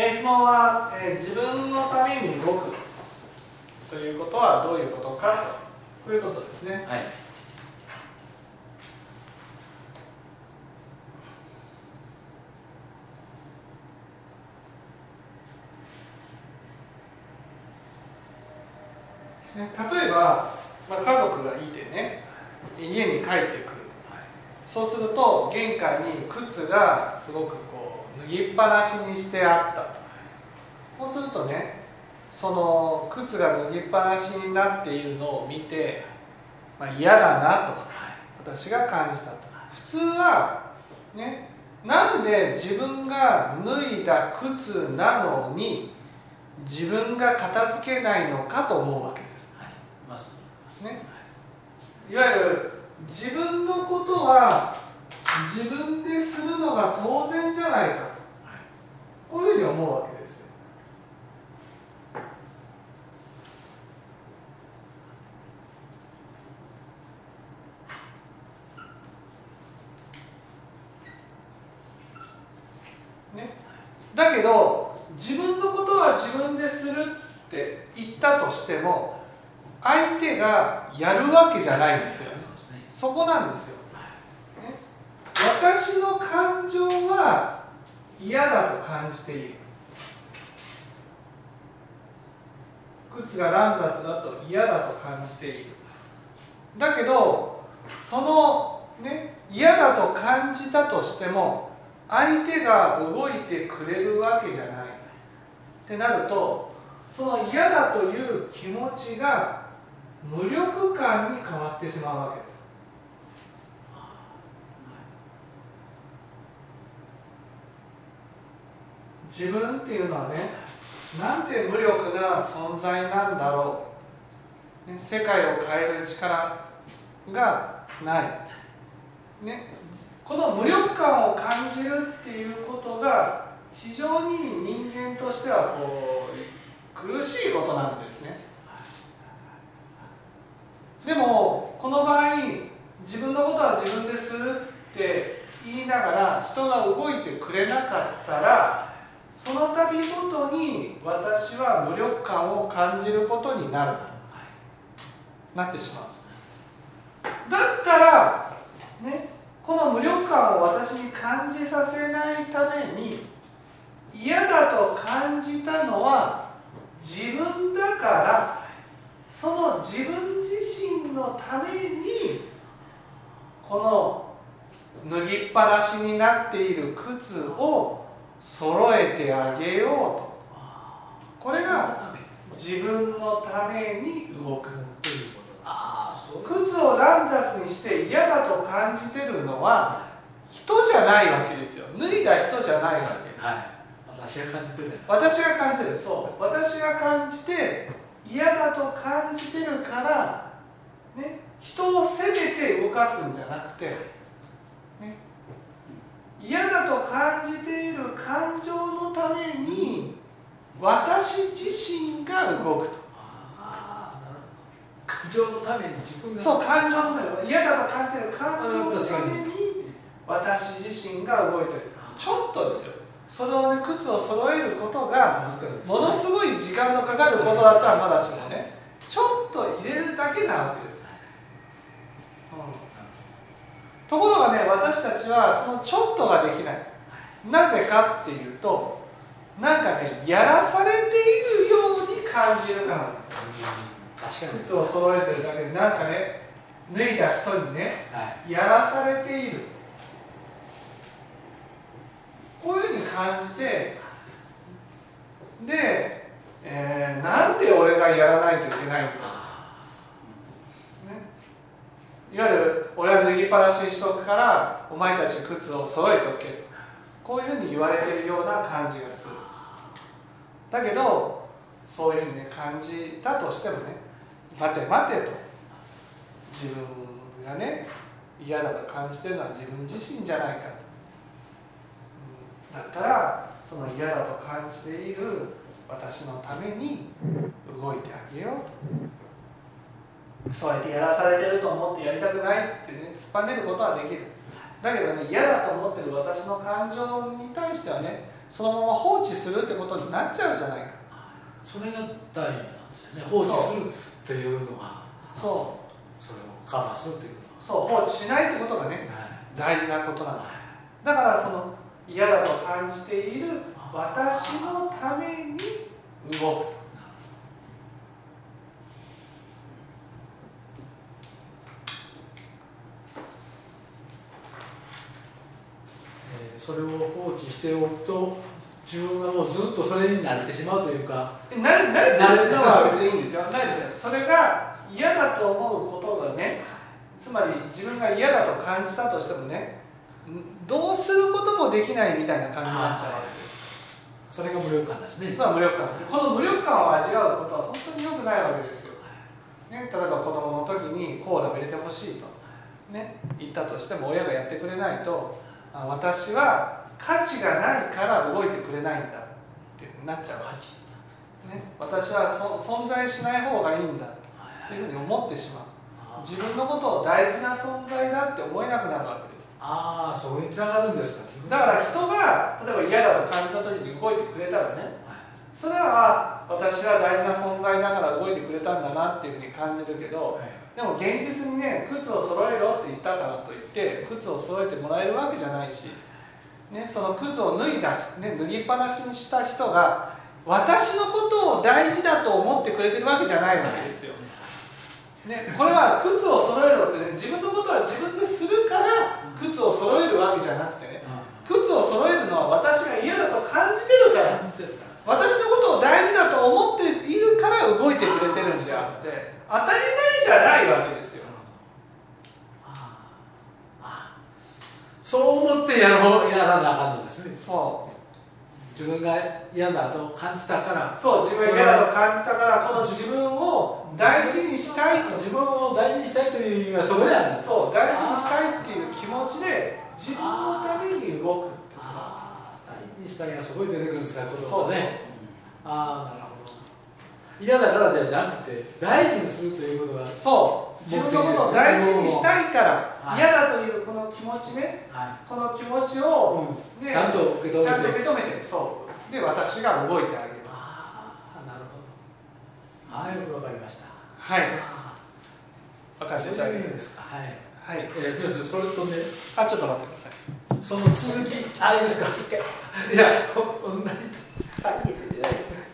えー質問は、えー自分のために動くということはどういうことかということですね。はい。ね例えば、まあ、家族がいてね家に帰ってくる。そうすると玄関に靴がすごくこう脱ぎっぱなしにしてあった。とそうするとねその靴が脱ぎっぱなしになっているのを見て、まあ、嫌だなと私が感じたと。普通はねなんで自分が脱いだ靴なのに自分が片付けないのかと思うわけです。はいね、いわゆる自分のことは自分でするのが当然じゃないかとこういうふうに思うわけですよ。ね、だけど自分のことは自分でするって言ったとしても相手がやるわけじゃないんですよそこなんですよ、ね、私の感情は嫌だと感じている。靴が乱雑だと嫌だと感じている。だけどそのね嫌だと感じたとしても相手が動いてくれるわけじゃない。ってなるとその嫌だという気持ちが無力感に変わってしまうわけです。自分っていうのはねなんて無力な存在なんだろう、ね、世界を変える力がない、ね、この無力感を感じるっていうことが非常に人間としてはこう苦しいことなんですね。でもこの場合自分のことは自分でするって言いながら人が動いてくれなかったらその度ごとに私は無力感を感じることになる。なってしまうだったらねこの無力感を私に感じさせないために嫌だと感じたのは自分だからその自分自身のためにこの脱ぎっぱなしになっている靴を揃えてあげようと。これが自分のために動くということ。ああそういう靴を乱雑にして嫌だと感じてるのは人じゃないわけですよ。脱いだ人じゃないわけ。はい。私が感じてるね私が感じてる。そう。私が感じて嫌だと感じてるから、ね、人を責めて動かすんじゃなくて、ね、嫌だと感じている感情のために私自身が動くと。ああなるほど。感情のために自分が。そう感情のために。嫌だと感じている感情のために私自身が動いてる。ちょっとですよ。それをね靴を揃えることがものすごい時間のかかることだったらまだしもね。ちょっと入れるだけなわけです、うんところがね私たちはそのちょっとができない。なぜかっていうとなんかねやらされているように感じるからなんです確かに。靴を揃えてるだけで。なんかね脱いだ人にねはい。やらされている。こういうふうに感じてで、えーなんで俺がやらないといけないんだ、ね、いわゆる俺は脱ぎっぱなしにしとくからお前たち靴を揃えとけと。こういうふうに言われてるような感じがする。だけどそういうふうに感じたとしてもね待て待てと。自分がね嫌だと感じてるのは自分自身じゃないかと、うんだったらその嫌だと感じている私のために動いてあげようと。そうやってやらされてると思ってやりたくないってね突っぱねることはできる。だけどね嫌だと思ってる私の感情に対してはねそのまま放置するってことになっちゃうじゃないか。それが大事なんですよね。放置するというのがそそれをカバーするというこうそう放置しないってことがとねはい。大事なことなんだ。だからその嫌だと感じている私のために動くとえーそれを放置しておくと自分がもうずっとそれに慣れてしまうというかで慣れ慣れてるのは別にいいんですよ。ないですよそれが嫌だと思うことがねつまり自分が嫌だと感じたとしてもねんどうすることもできないみたいな感じになっちゃうわけです。それが無力感ですね。実は無力感。この無力感を味わうことは本当に良くないわけですよ、ね、例えば子供の時にコーラを入れてほしいと、ね、言ったとしても親がやってくれないとあ私は価値がないから動いてくれないんだってなっちゃう。わ価値。けね、私はそ存在しない方がいいんだっていうふうに思ってしまう。自分のことを大事な存在だって思えなくなるわけです。ああそこにつながるんですかだから人が例えば嫌だと感じた時に動いてくれたらねそれは私は大事な存在だから動いてくれたんだなっていうふうに感じるけどはい。でも現実にね靴を揃えろって言ったからといって靴を揃えてもらえるわけじゃないし、ね、その靴を脱いだ、ね、脱ぎっぱなしにした人が私のことを大事だと思ってくれてるわけじゃないわけですよ。ね、これは靴を揃えろってね自分のことは自分でするから靴を揃えるわけじゃなくてね靴を揃えるのは私が嫌だと感じてるから。感じてるから私のことを大事だと思っているから動いてくれてるんであって当たり前じゃないわけですよ。ああそう思ってやろうやらなあかんのですね。そ自分が嫌だと感じたから。うそう自分が嫌だと感じたからこの自分を大事にしたいと。自分を大事にしたいという意味がそこにあるん。ですそう大事にしたいっていう気持ちで自分のために動くあ大事にしたいがそこに出てくるんですから言葉がねああなるほど。嫌だからではなくて大事にするということがそう。自分のことを大事にしたいからはい。嫌だというこの気持ちね。はこの気持ちを、ねい、ちゃんと受け止めて。ちゃんと受け止めてそう。で私が動いてあげる。ああなるほど。はいよくわかりました。はい。あ分かっていあそういう意ただける味ですか。はい。はい。えー、そうですそれとね。あちょっと待ってくださいその続きあいいですか？いや同じはいいです大丈夫です。